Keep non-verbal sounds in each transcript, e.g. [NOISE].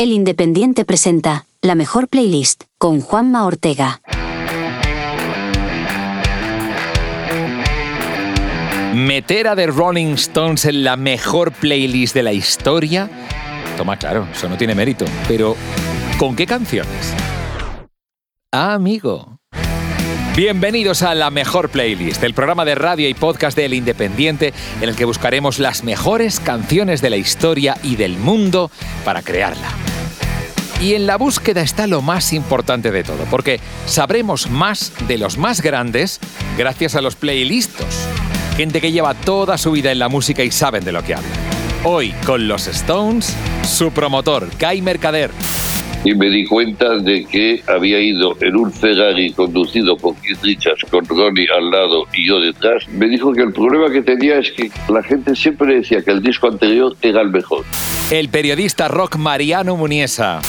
El Independiente presenta la mejor playlist con Juanma Ortega. Meter a The Rolling Stones en la mejor playlist de la historia. Toma, claro, eso no tiene mérito. Pero, ¿con qué canciones? Ah, amigo. Bienvenidos a la mejor playlist, el programa de radio y podcast del Independiente, en el que buscaremos las mejores canciones de la historia y del mundo para crearla. Y en la búsqueda está lo más importante de todo, porque sabremos más de los más grandes gracias a los playlistos. Gente que lleva toda su vida en la música y saben de lo que hablan. Hoy con los Stones, su promotor, Guy Mercader. Y me di cuenta de que había ido en un Ferrari conducido por Keith Richards con Ronnie al lado y yo detrás. Me dijo que el problema que tenía es que la gente siempre decía que el disco anterior era el mejor. El periodista rock Mariano Muniesa.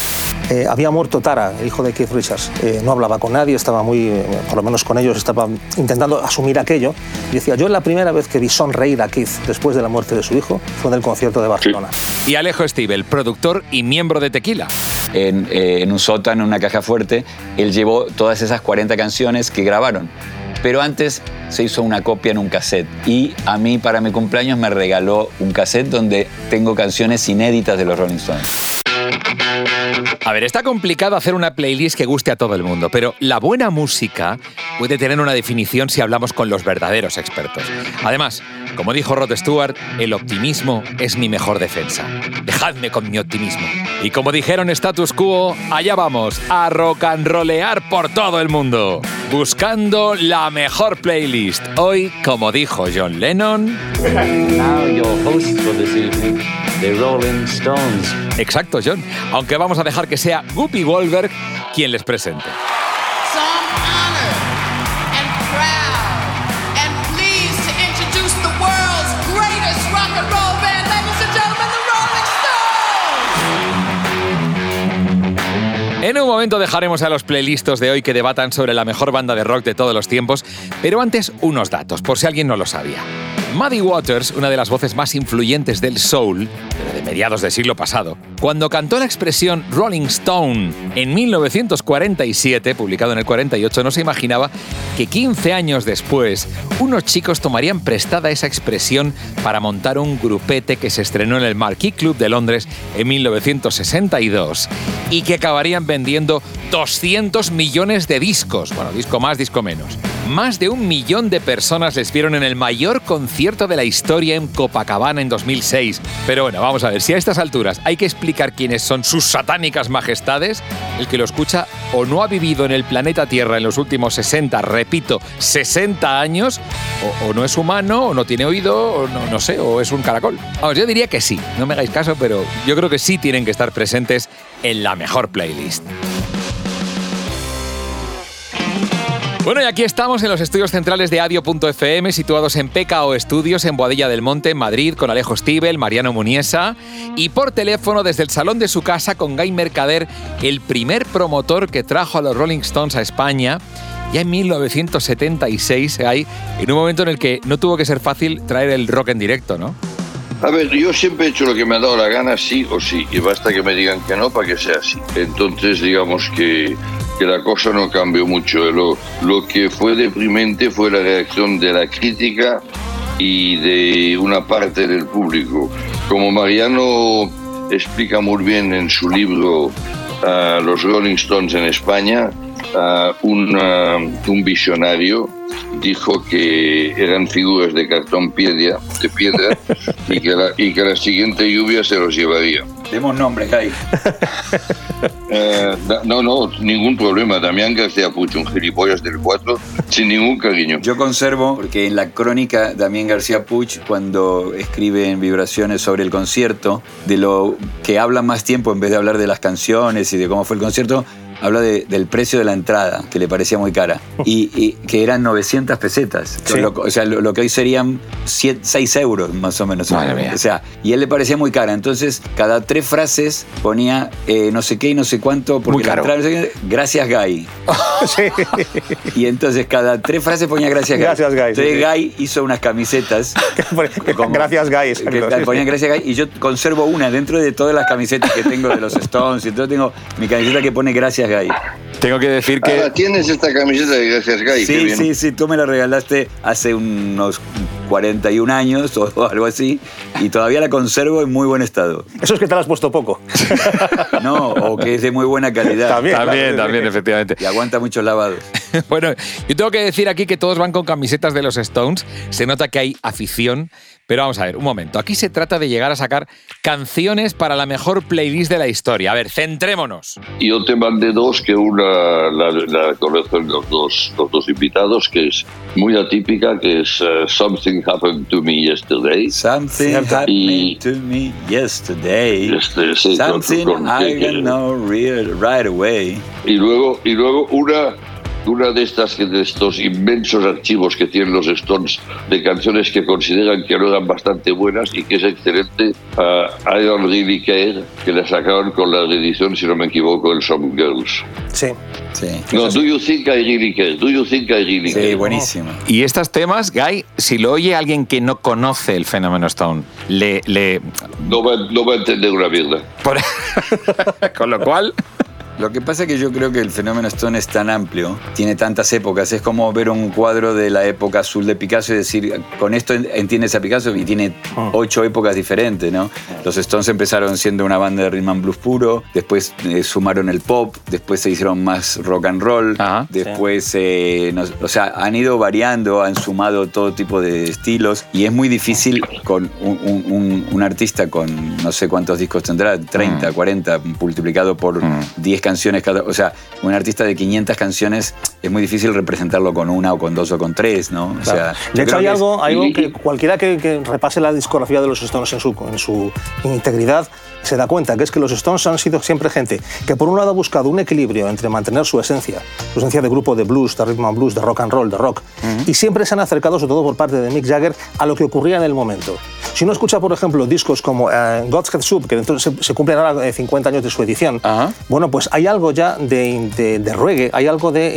Eh, había muerto Tara, el hijo de Keith Richards. Eh, no hablaba con nadie, estaba muy, eh, por lo menos con ellos, estaba intentando asumir aquello. Y decía, yo la primera vez que vi sonreír a Keith después de la muerte de su hijo fue en el concierto de Barcelona. Y Alejo Stivel, productor y miembro de Tequila. En, en un sótano, en una caja fuerte, él llevó todas esas 40 canciones que grabaron. Pero antes se hizo una copia en un cassette y a mí para mi cumpleaños me regaló un cassette donde tengo canciones inéditas de los Rolling Stones. A ver, está complicado hacer una playlist que guste a todo el mundo, pero la buena música puede tener una definición si hablamos con los verdaderos expertos. Además, como dijo Rod Stewart, el optimismo es mi mejor defensa. Dejadme con mi optimismo. Y como dijeron Status Quo, allá vamos, a rock and rollear por todo el mundo, buscando la mejor playlist. Hoy, como dijo John Lennon... Now your host for this evening, the Rolling Stones. Exacto, John. Aunque vamos a dejar que sea Guppy Wolberg quien les presente. En un momento dejaremos a los playlistos de hoy que debatan sobre la mejor banda de rock de todos los tiempos, pero antes unos datos, por si alguien no lo sabía. Muddy Waters, una de las voces más influyentes del soul, de mediados del siglo pasado, cuando cantó la expresión Rolling Stone en 1947, publicado en el 48, no se imaginaba que 15 años después unos chicos tomarían prestada esa expresión para montar un grupete que se estrenó en el Marquee Club de Londres en 1962 y que acabarían vendiendo 200 millones de discos, bueno, disco más, disco menos. Más de un millón de personas les vieron en el mayor concierto de la historia en Copacabana en 2006. Pero bueno, vamos a ver, si a estas alturas hay que explicar quiénes son sus satánicas majestades, el que lo escucha o no ha vivido en el planeta Tierra en los últimos 60, repito, 60 años, o, no es humano, o no tiene oído, o no, no sé, o es un caracol. Vamos, yo diría que sí, no me hagáis caso, pero yo creo que sí tienen que estar presentes en la mejor playlist. Bueno, y aquí estamos en los estudios centrales de Adio.fm, situados en PKO Estudios, en Boadilla del Monte, en Madrid, con Alejo Stivel, Mariano Muniesa, y por teléfono desde el salón de su casa con Guy Mercader, el primer promotor que trajo a los Rolling Stones a España, ya en 1976, Guy, en un momento en el que no tuvo que ser fácil traer el rock en directo, ¿no? A ver, yo siempre he hecho lo que me ha dado la gana, sí o sí, y basta que me digan que no para que sea así. Entonces, digamos que, que la cosa no cambió mucho. Lo, lo que fue deprimente fue la reacción de la crítica y de una parte del público. Como Mariano explica muy bien en su libro ah, Los Rolling Stones en España, ah, un, ah, un visionario dijo que eran figuras de cartón piedra, de piedra [LAUGHS] y, que la, y que la siguiente lluvia se los llevaría. Demos nombre, Guy. [LAUGHS] Eh, no, no, ningún problema. Damián García Puch, un gilipollas del 4, sin ningún cariño. Yo conservo, porque en la crónica Damián García Puch, cuando escribe en Vibraciones sobre el concierto, de lo que habla más tiempo en vez de hablar de las canciones y de cómo fue el concierto, habla de- del precio de la entrada, que le parecía muy cara, y, y que eran 900 pesetas. Sí. Lo- o sea, lo, lo que hoy serían 6 euros más o menos. Madre mía. O sea, y él le parecía muy cara. Entonces, cada tres frases ponía eh, no sé qué y no sé cuánto, porque Muy la caro. entrada, sé qué, gracias Guy. [LAUGHS] Sí. Y entonces cada tres frases ponía gracias Guy. Gracias, Guy, Entonces sí. Guy hizo unas camisetas. [LAUGHS] como- Gracias, Guy. Que ponían gracias Guy y yo conservo una dentro de todas las camisetas que tengo de los [LAUGHS] Stones. Y entonces tengo mi camiseta que pone gracias Tengo que decir que... Ah, tienes esta camiseta de Gracias Guy. Sí, sí, sí, tú me la regalaste hace unos 41 años [LAUGHS] o algo así y todavía la conservo en muy buen estado. Eso es que te lo has puesto poco. [LAUGHS] No, o que es de muy buena calidad. También. También, también, efectivamente. Y aguanta muchos lavados. [LAUGHS] Bueno, yo tengo que decir aquí que todos van con camisetas de los Stones. Se nota que hay afición. Pero vamos a ver, un momento. Aquí se trata de llegar a sacar canciones para la mejor playlist de la historia. A ver, centrémonos. Yo te mandé dos, que una la, la conocen los dos, los dos invitados, que es muy atípica, que es eh, Something Happened to Me Yesterday. Something happened to me yesterday. Este, sí, Something con- I can know real right away. Y luego, y luego una, una de estas de estos inmensos archivos que tienen los Stones de canciones que consideran que no eran bastante buenas y que es excelente, ah, I Don't Really Care, que la sacaron con la reedición, si no me equivoco, el Some Girls. Sí. Sí. No, Do You Think I Really Care? Do You Think I Really Sí, Care? buenísimo. Y estos temas, Guy, si lo oye alguien que no conoce el fenómeno Stone, le... le No va, no va a entender una mierda. por- [LAUGHS] con lo cual... Lo que pasa es que yo creo que el fenómeno Stone es tan amplio, tiene tantas épocas, es como ver un cuadro de la época azul de Picasso y decir, con esto en- entiendes a Picasso y tiene ocho épocas diferentes, ¿no? Los Stones empezaron siendo una banda de rhythm and blues puro, después eh, sumaron el pop, después se hicieron más rock and roll, Ajá. después, eh, nos- o sea, han ido variando, han sumado todo tipo de estilos y es muy difícil con un, un- un- un artista con no sé cuántos discos tendrá, 30, 40, multiplicado por Mm. 10 canciones cada. O sea, un artista de 500 canciones es muy difícil representarlo con una o con dos o con tres, ¿no? O sea, Claro. yo de hecho, hay que es- algo, algo que cualquiera que, que repase la discografía de los Stones en su, en su integridad se da cuenta, que es que los Stones han sido siempre gente que por un lado ha buscado un equilibrio entre mantener su esencia, su esencia de grupo de blues, de rhythm and blues, de rock and roll, de rock, y siempre se han acercado, sobre todo por parte de Mick Jagger, a lo que ocurría en el momento. Si uno escucha, por ejemplo, discos como eh, God's Head Soup, que dentro se, se cumplen ahora eh, 50 años de su edición, Ajá. bueno, pues hay algo ya de, de, de reggae, hay algo de...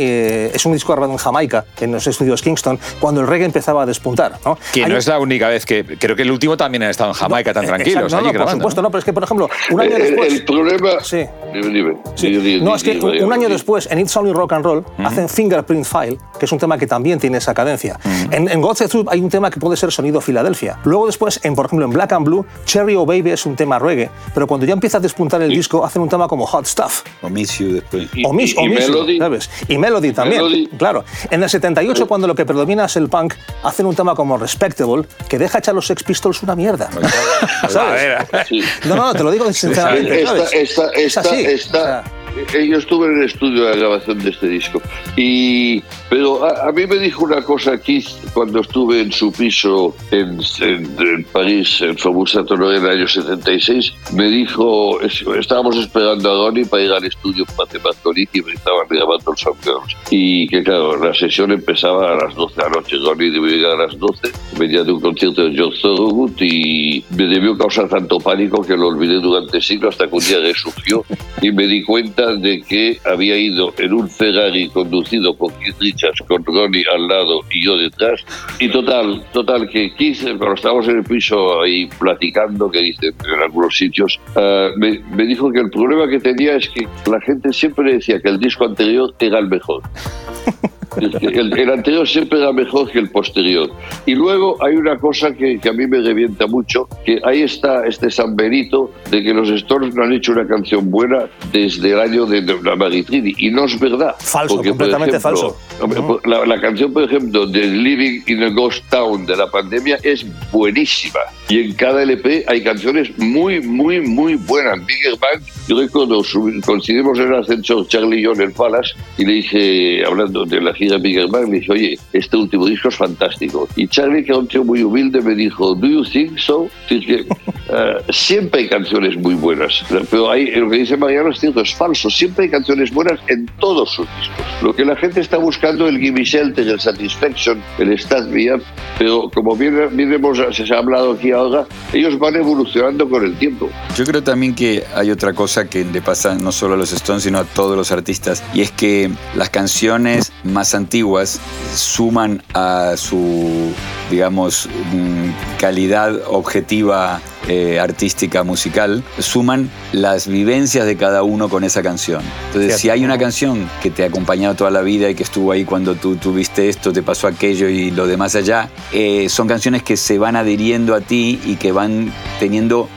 eh, es un disco grabado en Jamaica, en los estudios Kingston, cuando el reggae empezaba a despuntar. ¿no? Que Hay no un- es la única vez que... Creo que el último también ha estado en Jamaica tan Eh, tranquilos. exacto, no, allí no, por grabando, supuesto, ¿no? no, pero es que, por ejemplo, un año El, después... el problema... Sí. Dime, dime. Sí. No, es que un, año después, en It's Only Rock and Roll, hacen Fingerprint File, que es un tema que también tiene esa cadencia. En, en God's Soup hay un tema que puede ser sonido Filadelfia. Luego después, en, por ejemplo, en Black and Blue, Cherry O Baby es un tema reggae, pero cuando ya empieza a despuntar el disco, hacen un tema como Hot Stuff. O Miss You después. Y- O Miss, y- o y Miss You, Melody. ¿sabes? Y Melody también, Melody. claro. En el 78, cuando lo que predomina es el punk, hacen un tema como Respectable, que deja echar los Sex Pistols una mierda. [LAUGHS] ¿Sabes? Sí. No, no, te lo digo sinceramente. Esta, ¿sabes? esta, Es esta, así, esta- o sea. Eh, yo estuve en el estudio de la grabación de este disco. Y, pero a, a mí me dijo una cosa Keith cuando estuve en su piso en, en- en París, en Faubourg Saint-Honoré en el año 76. Me dijo, es- estábamos esperando a Ronnie para ir al estudio hacer Marconic y me estaban grabando el Sound Girls. Y que claro, la sesión empezaba a las 12 de la noche. Ronnie debió llegar a las 12. Venía de un concierto de George Thorogood y me debió causar tanto pánico que lo olvidé durante siglos hasta que un día resurgió y me di cuenta de que había ido en un Ferrari conducido por Keith Richards con Ronnie al lado y yo detrás. Y total, total, que Keith, cuando estábamos en el piso ahí platicando, que dicen en algunos sitios, ah, me, me dijo que el problema que tenía es que la gente siempre decía que el disco anterior era el mejor. [LAUGHS] El, el anterior siempre era mejor que el posterior. Y luego hay una cosa que, que a mí me revienta mucho, que ahí está este San Benito de que los Stones no han hecho una canción buena desde el año de, de la Maritrini. Y no es verdad. Falso, Porque, completamente ejemplo, falso. La, la canción, por ejemplo, de Living in a Ghost Town de la pandemia es buenísima. Y en cada LP hay canciones muy, muy, muy buenas. Bigger Bang, yo sub- coincidimos en el ascensor Charlie y yo en el Palace y le dije, hablando de la gira Bigger Bang, le dije, oye, este último disco es fantástico. Y Charlie, que era un tío muy humilde, me dijo, ¿Do you think so? Es decir, que [LAUGHS] eh, siempre hay canciones muy buenas, pero hay, lo que dice Mariano es cierto, es falso. Siempre hay canciones buenas en todos sus discos. Lo que la gente está buscando, el Gimme Shelter, el Satisfaction, el Start Me Up, pero como bien, bien hemos, se ha hablado aquí ahora, ellos van evolucionando con el tiempo. Yo creo también que hay otra cosa que le pasa no solo a los Stones, sino a todos los artistas, y es que las canciones más antiguas suman a su, digamos, mm, calidad objetiva eh, artística musical, suman las vivencias de cada uno con esa canción. Entonces, Cierto. si hay una canción que te ha acompañado toda la vida y que estuvo ahí cuando tú tuviste esto, te pasó aquello y lo demás allá, eh, son canciones que se van adhiriendo a ti y que van teniendo,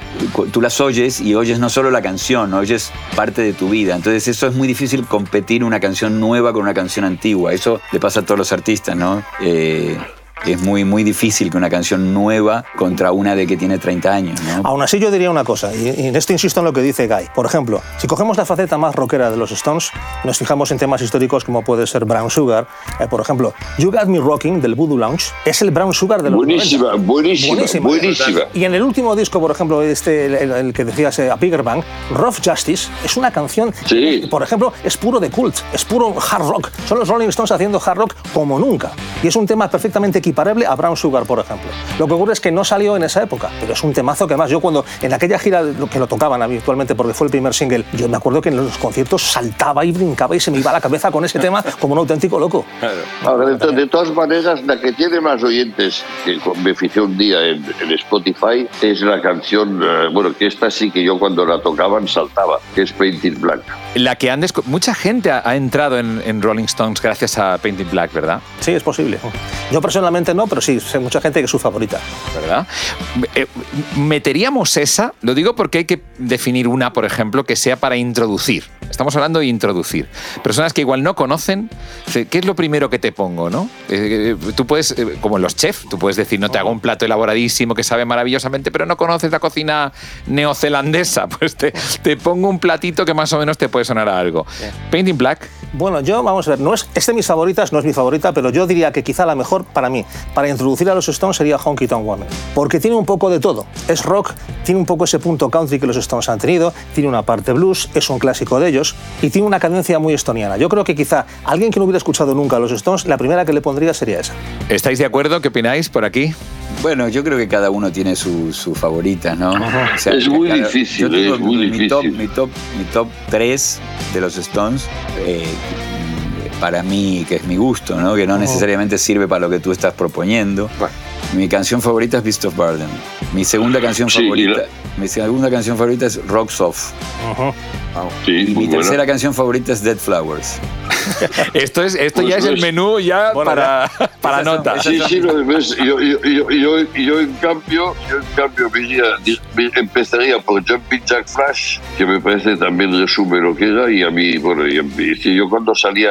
tú las oyes y oyes no solo la canción, oyes parte de tu vida. Entonces eso es muy difícil competir una canción nueva con una canción antigua. Eso le pasa a todos los artistas, ¿no? Eh, es muy, muy difícil que una canción nueva contra una de que tiene 30 años, ¿no? Aún así yo diría una cosa, y y en esto insisto en lo que dice Guy. Por ejemplo, si cogemos la faceta más rockera de los Stones, nos fijamos en temas históricos como puede ser Brown Sugar, eh, por ejemplo, You Got Me Rocking del Voodoo Lounge es el Brown Sugar de los Buenísima, 90. buenísima, buenísima. Y en el último disco, por ejemplo, este, el, el- el que decías, eh, A Bigger Bang, Rough Justice es una canción, Sí. por ejemplo, es puro de cult, es puro hard rock. Son los Rolling Stones haciendo hard rock como nunca. Y es un tema perfectamente equiparable a Brown Sugar, por ejemplo. Lo que ocurre es que no salió en esa época, pero es un temazo que además yo cuando en aquella gira que lo tocaban habitualmente porque fue el primer single, yo me acuerdo que en los conciertos saltaba y brincaba y se me iba la cabeza con ese tema como un auténtico loco. Ahora, de, de todas maneras, la que tiene más oyentes, que me fijé un día en, en Spotify, es la canción, eh, bueno, que esta sí que yo cuando la tocaban saltaba, que es Painted Black. La que han Mucha gente ha, ha entrado en, en Rolling Stones gracias a Painting Black, ¿verdad? Sí, es posible. Yo personalmente no, pero sí, sé mucha gente que es su favorita. ¿verdad? Eh, meteríamos esa, lo digo porque hay que definir una, por ejemplo, que sea para introducir. Estamos hablando de introducir. Personas que igual no conocen, ¿qué es lo primero que te pongo? ¿no? Eh, eh, tú puedes, eh, como los chefs, tú puedes decir, no te hago un plato elaboradísimo que sabe maravillosamente, pero no conoces la cocina neozelandesa, [LAUGHS] pues te, te pongo un platito que más o menos te puede sonar a algo. Painting Black, Bueno, yo, vamos a ver, no es, es de mis favoritas, no es mi favorita, pero yo diría que quizá la mejor para mí, para introducir a los Stones, sería Honky Tonk Woman. Porque tiene un poco de todo. Es rock, tiene un poco ese punto country que los Stones han tenido, tiene una parte blues, es un clásico de ellos, y tiene una cadencia muy estoniana. Yo creo que quizá alguien que no hubiera escuchado nunca a los Stones, la primera que le pondría sería esa. ¿estáis de acuerdo? ¿Qué opináis por aquí? Bueno, yo creo que cada uno tiene su, su favorita, ¿no? O sea, Es muy cada- difícil, yo tengo es muy mi, difícil. Top, mi, top, mi top 3 de los Stones, eh, para mí, que es mi gusto, ¿no? Que no necesariamente sirve para lo que tú estás proponiendo. Mi canción favorita es Beast of Burden. Mi segunda canción Sí, favorita, la- mi segunda canción favorita es Rock Soft. Sí, Y muy mi buena. tercera canción favorita es Dead Flowers. [LAUGHS] Esto, es, esto Pues ya es el es- menú ya Bueno, para, [LAUGHS] para nota. Sí, sí, no, ves, yo, yo, yo, yo, yo en cambio, yo en cambio me iría- me empezaría por Jumping Jack Flash, que me parece también resume lo que era, y a mí, bueno, y a mí, si yo cuando salía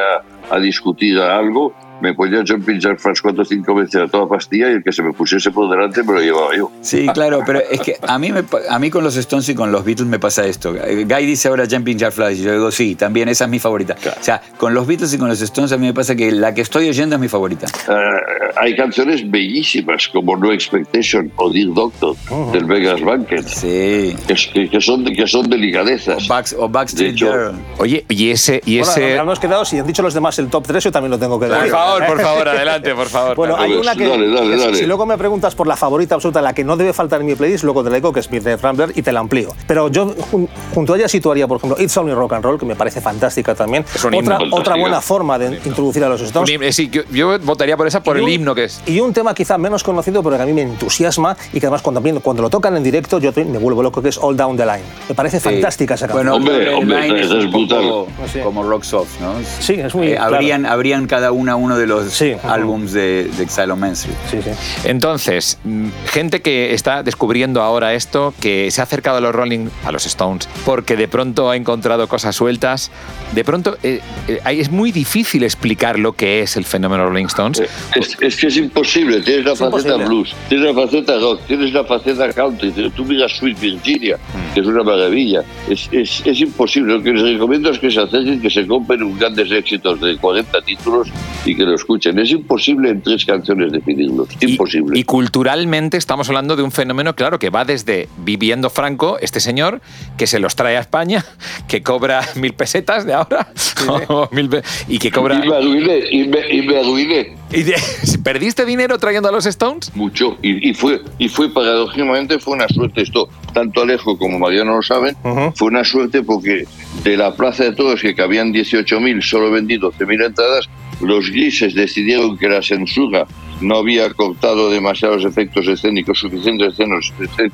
a discutir algo, me ponía Jumping Jack Flash cuatro o cinco veces a toda pastilla y el que se me pusiese por delante me lo llevaba yo. Sí, claro, pero es que a mí, me, a mí con los Stones y con los Beatles me pasa esto. Guy dice ahora Jumping Jack Flash y yo digo, sí, también esa es mi favorita. O sea, con los Beatles y con los Stones a mí me pasa que la que estoy oyendo es mi favorita. Eh, hay canciones bellísimas como No Expectation o Dear Doctor del Vegas Banquet, Sí. que, que- son, que son delicadezas. Backs- o Backstreet De hecho, Girl. Oye, y ese... Y Bueno, ese... hemos quedado, si han dicho los demás el top 3, yo también lo tengo que por decir. Favor, por favor, [LAUGHS] adelante, por favor. Bueno, hay Dale, una que, dale, dale, dale. si luego me preguntas por la favorita absoluta, la que no debe faltar en mi playlist, luego te la digo que es Midnight Rambler y te la amplío. Pero yo jun- junto a ella situaría, por ejemplo, It's Only Rock and Roll, que me parece fantástica también. Es un himno. Otra, buena forma de introducir a los Stones. himno- eh, sí, yo, yo votaría por esa por Y el un- himno que es. Y un tema quizá menos conocido, pero que a mí me entusiasma y que además cuando, cuando lo tocan en directo yo me vuelvo loco, que es All Down the Line. Me parece Sí. fantástica esa canción. Bueno, Hombre, hombre, es un poco brutal. Sí. como rock soft, ¿no? Sí, es muy- Eh, claro. abrían, abrían cada una uno de los Sí, álbums de, de Street. Sí, sí. Entonces, mm, gente que está descubriendo ahora esto, que se ha acercado a los Rolling, a los Stones, porque de pronto ha encontrado cosas sueltas, de pronto eh, eh, es muy difícil explicar lo que es el fenómeno Rolling Stones. Es, es que es imposible, tienes la Es faceta imposible. blues, tienes la faceta rock, tienes la faceta country, tienes- tú miras Sweet Virginia, que es una maravilla. Es, es, es imposible, lo que les recomiendo es que se acerquen, que se compren un grandes éxitos de 40 títulos y que lo escuchen. Es imposible en tres canciones definirlos. Y- Imposible. Y, culturalmente estamos hablando de un fenómeno, claro, que va desde viviendo Franco, este señor, que se los trae a España, [LAUGHS] que cobra mil pesetas de ahora, [LAUGHS] mil pe- y que cobra... Y me arruiné, y me, y me arruiné y de- [LAUGHS] ¿Perdiste dinero trayendo a los Stones? mucho. Y, y fue, y fue paradójicamente, fue una suerte esto. Tanto Alejo como Mariano lo saben, Ujú. fue una suerte porque de la Plaza de Toros, que cabían 18.000, solo vendí 12.000 entradas, los grises decidieron que la censura no había cortado demasiados efectos escénicos, suficientes escenos- escén-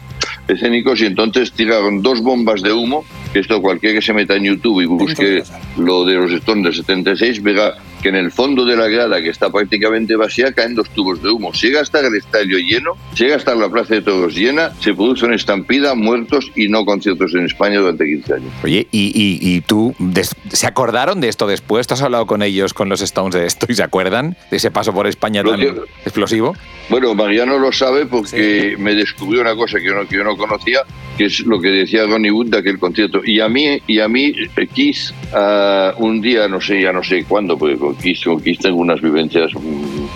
escénicos, y entonces tiraron dos bombas de humo, esto cualquiera que se meta en YouTube y busque lo de los Stones del 76, verá que en el fondo de la grada, que está prácticamente vacía, caen dos tubos de humo. Llega a estar el estadio lleno, llega a estar la Plaza de Toros llena, se produce una estampida, muertos y no conciertos en España durante 15 años. Oye, ¿y, y- y tú se acordaron de esto después? ¿Tú has hablado con ellos, con los Stones de esto y se acuerdan de ese paso por España tan que- explosivo? Bueno, Mariano lo sabe porque me descubrió una cosa que yo, no, que yo no conocía, que es lo que decía Ronnie Wood de aquel concierto. Y a mí, y a mí eh, Kiss, ah, un día, no sé, ya no sé cuándo, porque Kiss, con tengo unas vivencias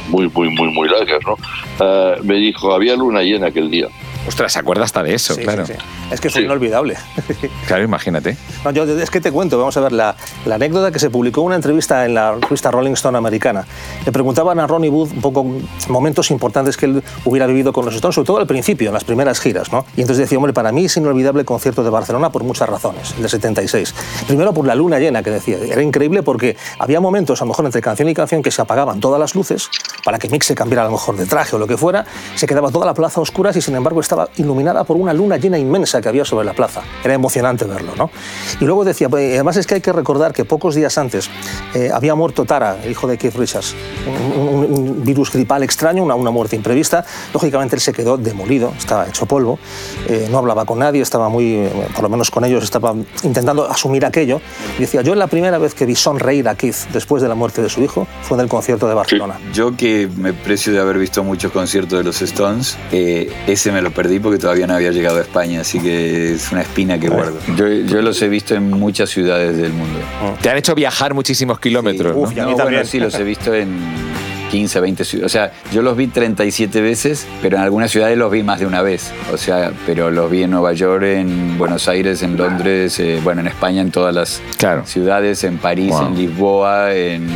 muy, muy, muy, muy largas, ¿no? Ah, me dijo, había luna llena aquel día. Ostras, se acuerda hasta de eso, Sí, claro. sí, sí. Es que fue Sí. inolvidable. [LAUGHS] Claro, imagínate. No, yo, es que te cuento, vamos a ver, la, la anécdota que se publicó en una entrevista en la revista Rolling Stone americana. Le preguntaban a Ronnie Wood un poco momentos importantes que él hubiera vivido con los Stones, sobre todo al principio, en las primeras giras, ¿no? Y entonces decía, hombre, para mí es inolvidable el concierto de Barcelona por muchas razones, el de 76. Primero por la luna llena, que decía. Era increíble porque había momentos, a lo mejor entre canción y canción, que se apagaban todas las luces para que Mick se cambiara a lo mejor de traje o lo que fuera, se quedaba toda la plaza a oscuras y sin embargo estaba iluminada por una luna llena inmensa que había sobre la plaza. Era emocionante verlo, ¿no? Y luego decía, pues, además es que hay que recordar que pocos días antes eh, había muerto Tara, el hijo de Keith Richards, un, un- virus gripal extraño, una, una muerte imprevista. Lógicamente él se quedó demolido, estaba hecho polvo, eh, no hablaba con nadie, estaba muy, eh, por lo menos con ellos, estaba intentando asumir aquello. Y decía, yo la primera vez que vi sonreír a Keith después de la muerte de su hijo fue en el concierto de Barcelona. Yo que me precio de haber visto muchos conciertos de los Stones, eh, ese me lo perdí porque todavía no había llegado a España, así que es una espina que guardo. Yo, yo los he visto en muchas ciudades del mundo. Te han hecho viajar muchísimos kilómetros, uf, ¿no? y a mí No, también. bueno, sí, los he visto en 15, 20 ciudades. O sea, yo los vi 37 veces, pero en algunas ciudades los vi más de una vez. O sea, pero los vi en Nueva York, en Buenos Aires, en Londres, eh, bueno, en España, en todas las Claro. ciudades, en París, Wow. en Lisboa, en...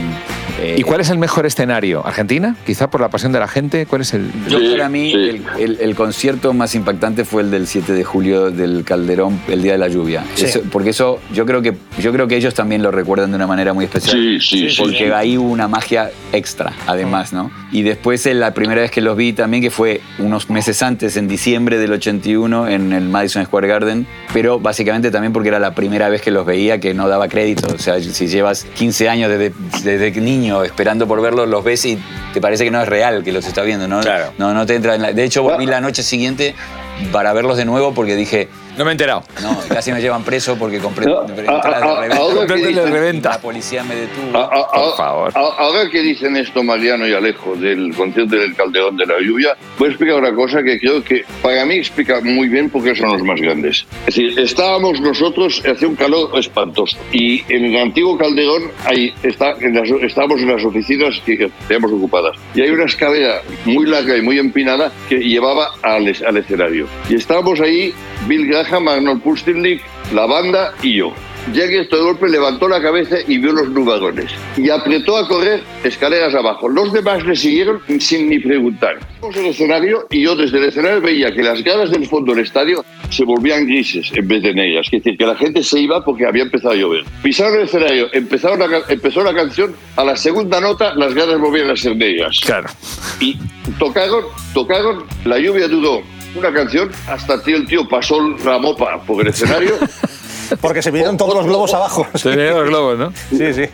eh, ¿Y cuál es el mejor escenario? ¿Argentina? Quizá por la pasión de la gente. ¿Cuál es el...? Yo Sí, para mí sí. el, el- el concierto más impactante fue el del 7 de julio del Calderón, el día de la lluvia. Sí. Eso- porque eso yo creo que yo creo que ellos también lo recuerdan de una manera muy especial. Sí, sí, sí. Porque sí. ahí hubo una magia extra, además, ¿no? Y después eh, la primera vez que los vi también, que fue unos meses antes, en diciembre del 81, en el Madison Square Garden, pero básicamente también porque era la primera vez que los veía que no daba crédito. O sea, si llevas 15 años desde, desde niño esperando por verlos, los ves y te parece que no es real que los estás viendo, ¿no? Claro. No, no te entra en la... De hecho, volví la noche siguiente para verlos de nuevo porque dije, No me he enterado. no, casi me llevan preso porque compré No, entradas a- a- de reventa. ahora que de reventa. La policía me detuvo. A- a- Por favor. a- Ahora que dicen esto Mariano y Alejo del concierto del Calderón de la Lluvia, voy a explicar una cosa que creo que para mí explica muy bien por qué son los más grandes. Es decir, estábamos nosotros, hacía un calor espantoso, y en el antiguo Calderón ahí está, en las- estábamos en las oficinas que teníamos ocupadas, y hay una escalera muy larga y muy empinada que llevaba al, al escenario. Y estábamos ahí, Bill Graham, Arnold Pustelnik, la banda y yo. Esto de golpe levantó la cabeza y vio los nubarrones y apretó a correr escaleras abajo. Los demás le siguieron sin ni preguntar. Fuimos al escenario y yo desde el escenario veía que las gradas del fondo del estadio se volvían grises en vez de negras. Es decir, que la gente se iba porque había empezado a llover. Pisaron el escenario, empezaron la empezó la canción, a la segunda nota las gradas volvían a ser negras. Claro. Y tocaron, tocaron, la lluvia duró una canción hasta que el tío pasó la mopa por el escenario. [LAUGHS] Porque se vinieron todos los globos abajo. Tenía los globos, ¿no? [LAUGHS] Sí, sí.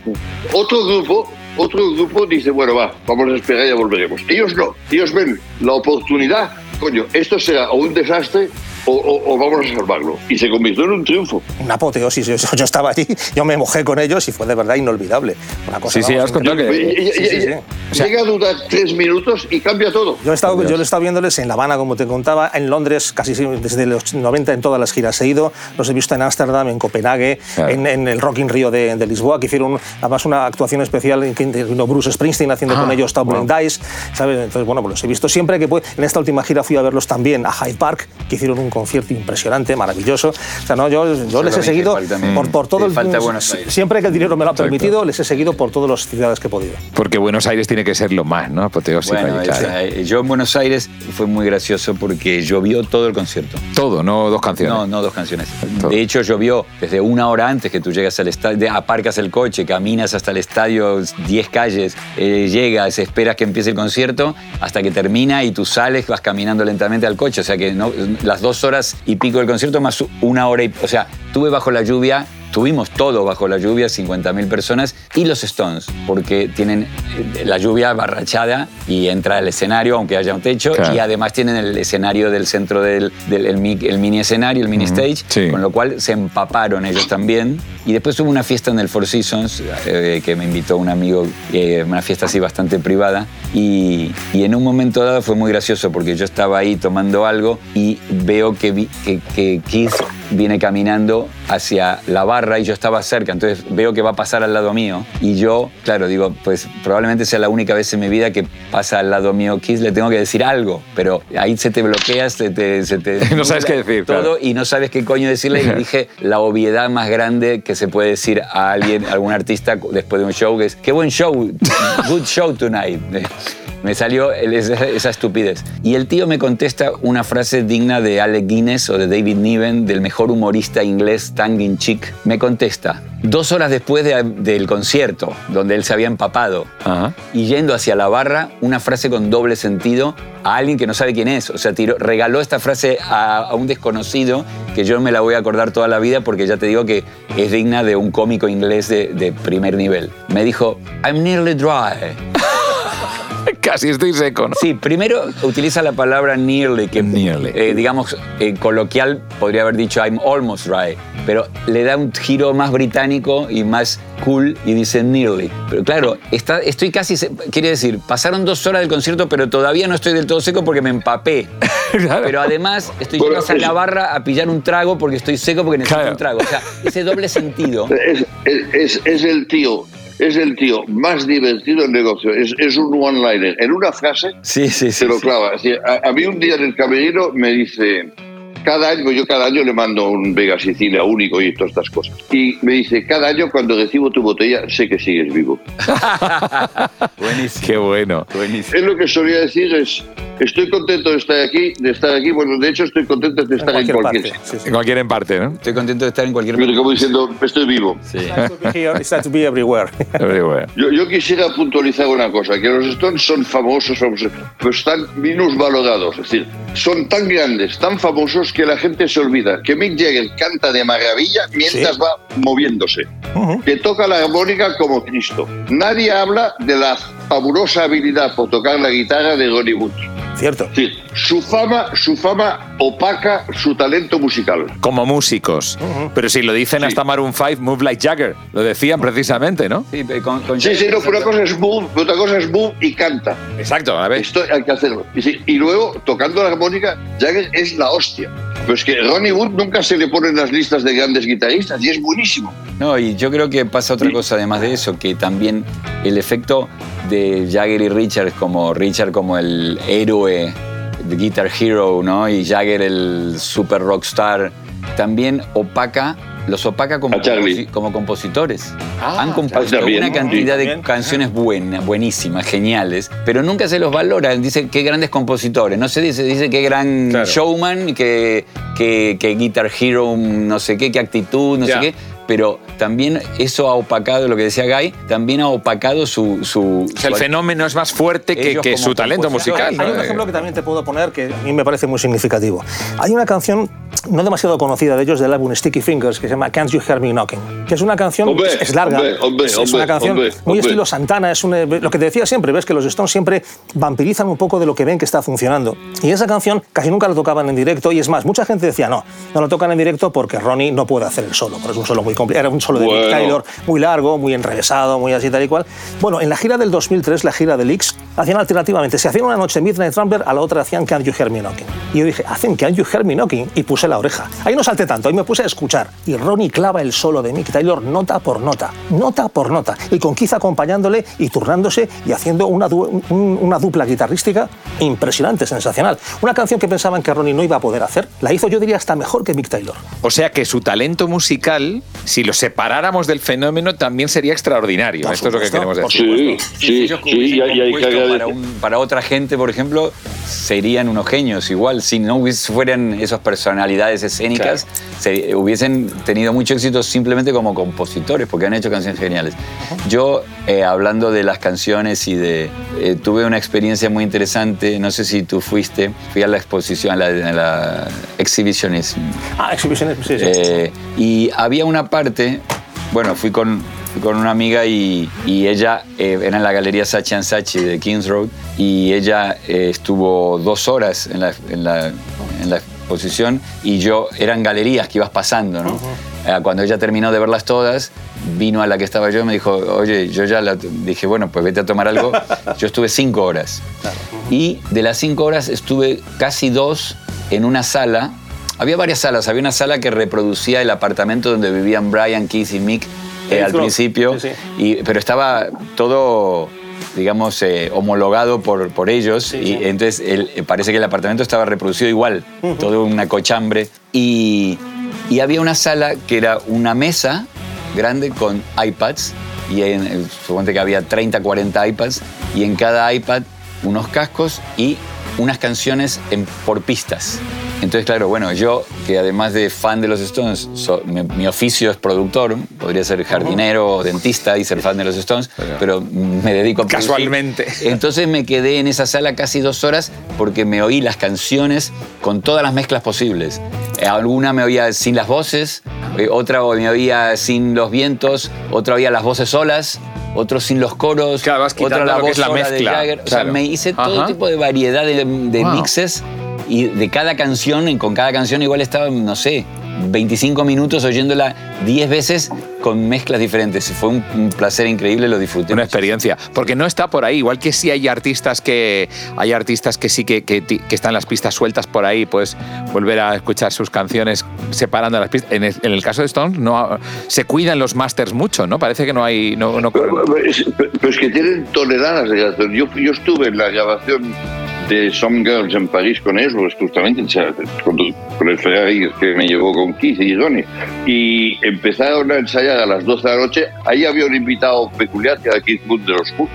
Otro grupo, otro grupo dice, bueno, va, vamos a esperar y ya volveremos. Ellos no, ellos ven la oportunidad, coño, esto será o un desastre o, o- o vamos a salvarlo. Y se convirtió en un triunfo. Una apoteosis. Yo, yo estaba allí, yo me mojé con ellos y fue de verdad inolvidable. Una cosa, Sí, sí, has contado que- Y- y- Sí, sí, sí. y- Llega a durar tres minutos y cambia todo. Yo he, estado, yo he estado viéndoles en La Habana, como te contaba, en Londres, casi desde los 90 en todas las giras he ido. Los he visto en Ámsterdam, en Copenhague, Claro. en, en el Rock in Rio de, de Lisboa, que hicieron además una actuación especial en que intervino Bruce Springsteen haciendo Ah, con ellos Tumbling wow. Dice. ¿sabes? Entonces, bueno, pues los he visto siempre que pude. En esta última gira fui a verlos también a Hyde Park, que hicieron un concierto impresionante, maravilloso. O sea, no, yo, yo les he seguido por, por todo el falta Buenos Aires. Siempre que el dinero me lo ha Exacto. permitido, les he seguido por todas las ciudades que he podido. Porque Buenos Aires tiene que ser lo más, ¿no? Apoteósico. Bueno, eh, yo en Buenos Aires fue muy gracioso porque llovió todo el concierto. Todo, no dos canciones. No, no dos canciones. Todo. De hecho, llovió desde una hora antes que tú llegas al estadio, aparcas el coche, caminas hasta el estadio 10 calles, eh, llegas, esperas que empiece el concierto hasta que termina y tú sales, vas caminando lentamente al coche. O sea que no, las dos horas y pico del concierto más una hora y... O sea, tuve bajo la lluvia... Tuvimos todo bajo la lluvia, 50.000 personas, y los Stones, porque tienen eh, la lluvia barrachada y entra al escenario, aunque haya un techo, Claro. y además tienen el escenario del centro del, del el el mini escenario, el mini stage, sí. con lo cual se empaparon ellos también. Y después hubo una fiesta en el Four Seasons eh, que me invitó un amigo, eh, una fiesta así bastante privada. Y, y en un momento dado fue muy gracioso porque yo estaba ahí tomando algo y veo que, vi- que, que Keith viene caminando hacia la barra y yo estaba cerca, entonces veo que va a pasar al lado mío y yo, claro, digo, pues probablemente sea la única vez en mi vida que pasa al lado mío Keith, le tengo que decir algo, pero ahí se te bloqueas, se te... se te [LAUGHS] No sabes qué decir, Todo claro. y no sabes qué coño decirle y le [LAUGHS] dije la obviedad más grande que se puede decir a alguien, a algún artista después de un show, que es, qué buen show, good show tonight. [LAUGHS] Me salió esa, estupidez. Y el tío me contesta una frase digna de Alec Guinness o de David Niven, del mejor humorista inglés Tang in Chick. Me contesta, dos horas después de- del concierto, donde él se había empapado, y yendo hacia la barra, una frase con doble sentido a alguien que no sabe quién es. O sea, tiró- regaló esta frase a, a un desconocido que yo me la voy a acordar toda la vida porque ya te digo que es digna de un cómico inglés de, de primer nivel. Me dijo, I'm nearly dry. Casi estoy seco, ¿no? Sí, primero utiliza la palabra nearly, que Nearly. eh, digamos eh, coloquial podría haber dicho I'm almost dry, pero le da un giro más británico y más cool y dice nearly. Pero claro, está, estoy casi, quiere decir, pasaron dos horas del concierto, pero todavía no estoy del todo seco porque me empapé. [LAUGHS] Claro. Pero además estoy Bueno, yendo es- la barra a pillar un trago porque estoy seco porque necesito Claro. un trago. O sea, ese doble sentido. [LAUGHS] Es- es el tío, es el tío más divertido en negocio. Es, es un one-liner. En una frase Sí, sí, sí. se lo clava. Decir, a, a mí un día en el camerino me dice, cada año, yo cada año le mando un Vega Sicilia único y todas estas cosas. Y me dice, cada año cuando recibo tu botella sé que sigues vivo. [LAUGHS] Buenísimo. Qué bueno. Buenísimo. Él lo que solía decir es, estoy contento de estar aquí, de estar aquí. Bueno, de hecho estoy contento de En estar en cualquier cualquier parte. sí, sí. En cualquier en parte, ¿no? Estoy contento de estar en cualquier Pero como diciendo, estoy vivo. Sí. It's [LAUGHS] to be everywhere. Everywhere. Yo, yo quisiera puntualizar una cosa, que los Stones son famosos, famosos, pero están minusvalorados. Es decir, son tan grandes, tan famosos que la gente se olvida que Mick Jagger canta de maravilla mientras Sí. va moviéndose, que toca la armónica como Cristo. Nadie habla de la fabulosa habilidad por tocar la guitarra de Ronnie Wood. Cierto. Decir, su fama, su fama opaca su talento musical. Como músicos. Pero si lo dicen hasta Maroon 5, Move Like Jagger. Lo decían precisamente, ¿no? Sí, con, con Sí, sí, no, pero una cosa es boom, otra cosa es boom y canta. Exacto, a ver. Esto hay que hacerlo. Y, sí, y luego, tocando la armónica, Jagger es la hostia. Pero es que Ronnie Wood nunca se le pone en las listas de grandes guitarristas y es buenísimo. No, y yo creo que pasa otra cosa además de eso, que también el efecto de Jagger y Richard como Richard como el héroe, the guitar hero, ¿no? Y Jagger el super rockstar, también opaca, los opaca como, como compositores. Ah, Han compuesto una cantidad de También. canciones buenas, buenísimas, geniales, pero nunca se los valora. Dice qué grandes compositores. No se dice, dice qué gran Claro. showman, que, que, que guitar hero, no sé qué, qué actitud, no sé qué. Pero también eso ha opacado, lo que decía Guy, también ha opacado su... su, O sea, el su- fenómeno es más fuerte que, Ellos que su talento musical. Hay ¿no? un ejemplo que también te puedo poner que a mí me parece muy significativo. Hay una canción no demasiado conocida de ellos del álbum Sticky Fingers, que se llama Can't You Hear Me Knocking, que es una canción, Hombre, es, es larga, hombre, hombre, es, es una canción muy estilo Santana, es un, eh, lo que te decía siempre, ves que los Stones siempre vampirizan un poco de lo que ven que está funcionando. Y esa canción casi nunca la tocaban en directo, y es más, mucha gente decía, no, no lo tocan en directo porque Ronnie no puede hacer el solo, porque es un solo muy complicado, era un solo de Bueno. Taylor, muy largo, muy enrevesado, muy así tal y cual. Bueno, en la gira del 2003, la gira de Leaks, hacían alternativamente, se hacían una noche Midnight Ramper, a la otra hacían Can't You Hear Me Knocking. Y yo dije, hacen Can't You Hear Me Knocking, y puse la oreja. Ahí no salté tanto, ahí me puse a escuchar. Y Ronnie clava el solo de Mick Taylor nota por nota, nota por nota. Y con Keith acompañándole y turnándose y haciendo una, du- un- una dupla guitarrística impresionante, sensacional. Una canción que pensaban que Ronnie no iba a poder hacer, la hizo yo diría hasta mejor que Mick Taylor. O sea que su talento musical, si lo separáramos del fenómeno, también sería extraordinario. Por Esto es lo que queremos decir. Sí, sí, sí, y hubiesen hay, y hay que compuesto para, agradecer. un- para otra gente, por ejemplo, serían unos genios. Igual, si no fueran esas personalidades escénicas, se- hubiesen tenido mucho éxito simplemente como compositores, porque han hecho canciones geniales. Yo, eh, hablando de las canciones y de... eh, tuve una experiencia muy interesante, no sé si tú fuiste, fui a la exposición, a la, a la Exhibitionism. Ah, Exhibition, sí, sí. Eh, y había una parte, bueno, fui con, con una amiga y, y ella eh, era en la galería Sachi and Sachi de Kings Road y ella eh, estuvo dos horas en la, en, la, en la exposición y yo, eran galerías que ibas pasando, ¿no? Eh, Cuando ella terminó de verlas todas, vino a la que estaba yo y me dijo, oye, yo ya la... Dije, bueno, pues vete a tomar algo. [LAUGHS] Yo estuve cinco horas. Y de las cinco horas estuve casi dos en una sala. Había varias salas. Había una sala que reproducía el apartamento donde vivían Brian, Keith y Mick eh, al principio. Sí, sí. Y, pero estaba todo, digamos, eh, homologado por, por ellos. y entonces el- parece que el apartamento estaba reproducido igual. Todo una cochambre. Y, y había una sala que era una mesa grande con iPads. Y en, eh, suponte que había 30, 40 iPads. Y en cada iPad unos cascos y unas canciones en- por pistas. Entonces, claro, bueno, yo, que además de fan de los Stones, so- mi, mi oficio es productor, podría ser jardinero o dentista y ser fan de los Stones, pero me dedico a producir. Casualmente. Entonces me quedé en esa sala casi dos horas porque me oí las canciones con todas las mezclas posibles. Alguna me oía sin las voces, eh, otra me oía sin los vientos, otra oía las voces solas, otro sin los coros, Claro, vas otra la voz es la sola de mezcla, Jagger. O sea, claro. me hice todo Ajá. tipo de variedad de, de Wow. mixes y de cada canción, y con cada canción igual estaba, no sé, 25 minutos oyéndola 10 veces con mezclas diferentes. Fue un, un placer increíble, lo disfruté. Una mucho. experiencia, porque no está por ahí, igual que sí hay artistas que hay artistas que sí que, que, que están las pistas sueltas por ahí, pues volver a escuchar sus canciones separando las pistas. En el, en el caso de Stones no se cuidan los masters mucho, ¿no? Parece que no hay no. Pero es, pero es que tienen toneladas de grabación. Yo, yo estuve en la grabación de Some Girls en París con ellos, justamente con, el Ferrari que me llevó con Keith y Ronnie. Y empezaron a ensayar a las 12 de la noche. Ahí había un invitado peculiar que era Keith Moon de los Who.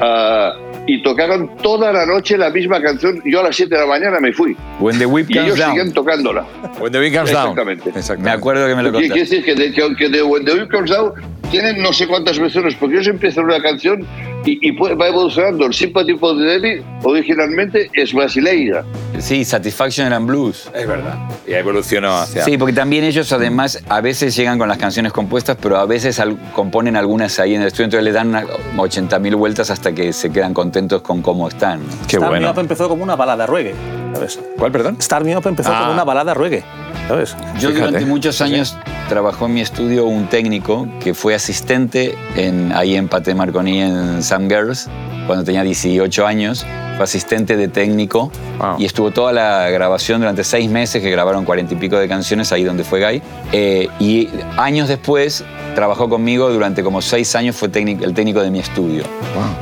Ah, y tocaron toda la noche la misma canción. Yo a las 7 de la mañana me fui. When the Whip Y ellos Down. seguían tocándola. When the wind comes down. Exactamente. Me acuerdo que me lo Quiere contaste. decir que de, que, de When the Wind Comes Down tienen no sé cuántas versiones, porque ellos empiezan una canción y, y va evolucionando. El Sympathy for the Devil originalmente es brasileira. Sí, Satisfaction and Blues. Es verdad. Y evolucionó hacia. Sí, porque también ellos además a veces llegan con las canciones compuestas, pero a veces componen algunas ahí en el estudio, entonces le dan 80.000 vueltas hasta que se quedan contentos con cómo están. Qué Me bueno. Up empezó como una balada reggae, ¿sabes? ¿Cuál, perdón? Start Me Up empezó Ah. como una balada reggae, ¿sabes? Yo Fíjate. durante muchos años trabajó en mi estudio un técnico que fue asistente en, ahí en Pate Marconi en Sam Girls, cuando tenía 18 años. Fue asistente de técnico Wow. y estuvo toda la grabación durante seis meses, que grabaron cuarenta y pico de canciones ahí donde fue Guy. Eh, y años después trabajó conmigo durante como seis años, fue técnico- el técnico de mi estudio.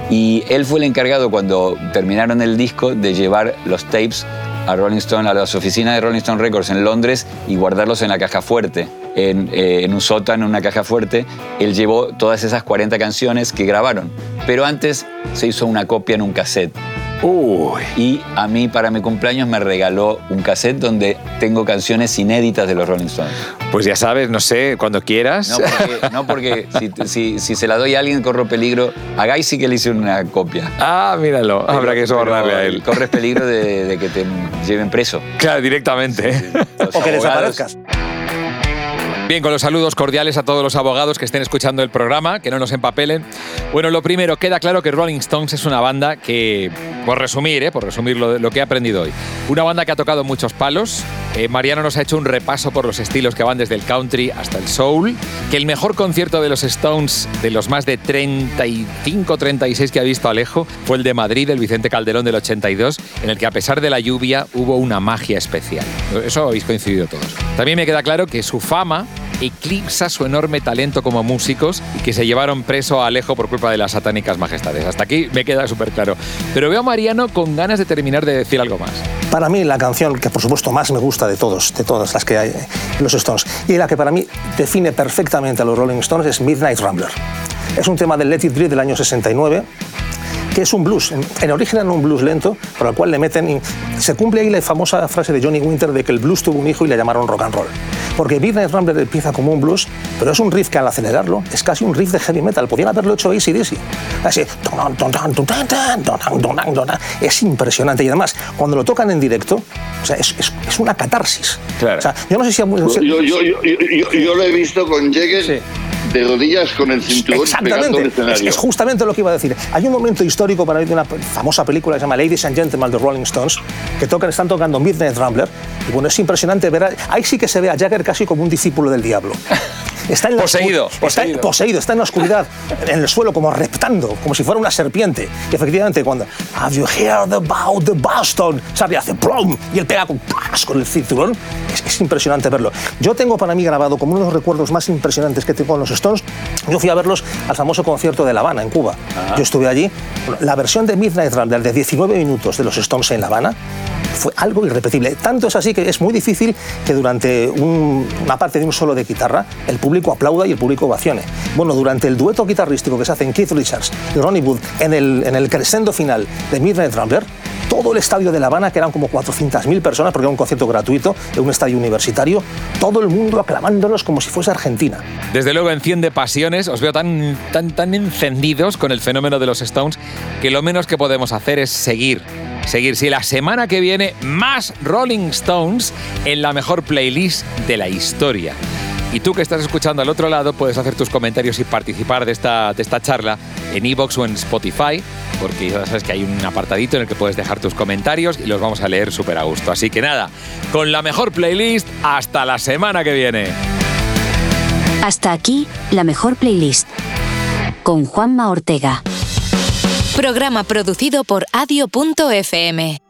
Y él fue el encargado cuando terminaron el disco de llevar los tapes a Rolling Stone, a las oficinas de Rolling Stone Records en Londres y guardarlos en la caja fuerte, en, eh, en un sótano, en una caja fuerte. Él llevó todas esas 40 canciones que grabaron. Pero antes se hizo una copia en un cassette. Uy. Y a mí, para mi cumpleaños, me regaló un cassette donde tengo canciones inéditas de los Rolling Stones. Pues ya sabes, no sé, cuando quieras. No porque, no porque si, si- si se la doy a alguien, corro peligro. A Guy sí que le hice una copia. Ah, míralo. Habrá que sobornarle Pero a él. Corres peligro de, de que te lleven preso. Claro, directamente. Los O que desaparezcas. Bien, con los saludos cordiales a todos los abogados que estén escuchando el programa, que no nos empapelen. Bueno, lo primero, queda claro que Rolling Stones es una banda que, por resumir, ¿eh? por resumir lo, que he aprendido hoy, una banda que ha tocado muchos palos. Eh, Mariano nos ha hecho un repaso por los estilos que van desde el country hasta el soul, que el mejor concierto de los Stones, de los más de 35, 36 que ha visto Alejo, fue el de Madrid, el Vicente Calderón del 82, en el que a pesar de la lluvia hubo una magia especial. Eso habéis coincidido todos. También me queda claro que su fama eclipsa su enorme talento como músicos y que se llevaron preso a Alejo por culpa de las satánicas majestades. Hasta aquí me queda súper claro. Pero veo a Mariano con ganas de terminar de decir algo más. Para mí la canción que por supuesto más me gusta de todos, de todas las que hay eh, los Stones, y la que para mí define perfectamente a los Rolling Stones es Midnight Rambler. Es un tema del Let It Be del año 69 que es un blues. En, en origen era un blues lento, por el cual le meten... y se cumple ahí la famosa frase de Johnny Winter de que el blues tuvo un hijo y le llamaron rock and roll. Porque Midnight Rambler empieza como un blues, pero es un riff que al acelerarlo es casi un riff de heavy metal. Podían haberlo hecho ACDC. Así... Es impresionante. Y además, cuando lo tocan en directo, o sea, es, es- es una catarsis. Claro. O sea, yo no sé si... a- Yo, yo, yo, yo, yo- yo lo he visto con Jagger Sí. De rodillas con el cinturón pegando el Exactamente, es, escenario. es justamente lo que iba a decir. Hay un momento histórico para mí de una famosa película que se llama Ladies and Gentlemen de Rolling Stones, que tocan, están tocando Midnight Rambler, y bueno, es impresionante ver, a- ahí sí que se ve a Jagger casi como un discípulo del diablo. [LAUGHS] Está en la Poseído, Está poseído. poseído, está en la oscuridad, en el suelo, como reptando, como si fuera una serpiente. Y efectivamente, cuando Have you heard about the Boston? Sale, hace plum, y él pega con, ¡plas! con el cinturón. Es, es impresionante verlo. Yo tengo para mí grabado como uno de los recuerdos más impresionantes que tengo con los Stones. Yo fui a verlos al famoso concierto de La Habana, en Cuba. Yo estuve allí. Bueno, la versión de Midnight Rambler de 19 minutos de los Stones en La Habana fue algo irrepetible. Tanto es así que es muy difícil que durante un- una parte de un solo de guitarra el público aplauda y el público ovacione. Bueno, durante el dueto guitarrístico que se hace en Keith Richards y Ronnie Wood en el, en el crescendo final de Midnight Rambler, todo el estadio de La Habana, que eran como 400.000 personas, porque era un concierto gratuito en un estadio universitario, todo el mundo aclamándolos como si fuese Argentina. Desde luego enciende pasiones, os veo tan, tan, tan encendidos con el fenómeno de los Stones que lo menos que podemos hacer es seguir. Seguir, si la semana que viene más Rolling Stones en la mejor playlist de la historia. Y tú que estás escuchando al otro lado puedes hacer tus comentarios y participar de esta, de esta charla en iVoox o en Spotify, porque ya sabes que hay un apartadito en el que puedes dejar tus comentarios y los vamos a leer súper a gusto. Así que nada, con la mejor playlist, hasta la semana que viene. Hasta aquí, la mejor playlist. Con Juanma Ortega. Programa producido por adio.fm.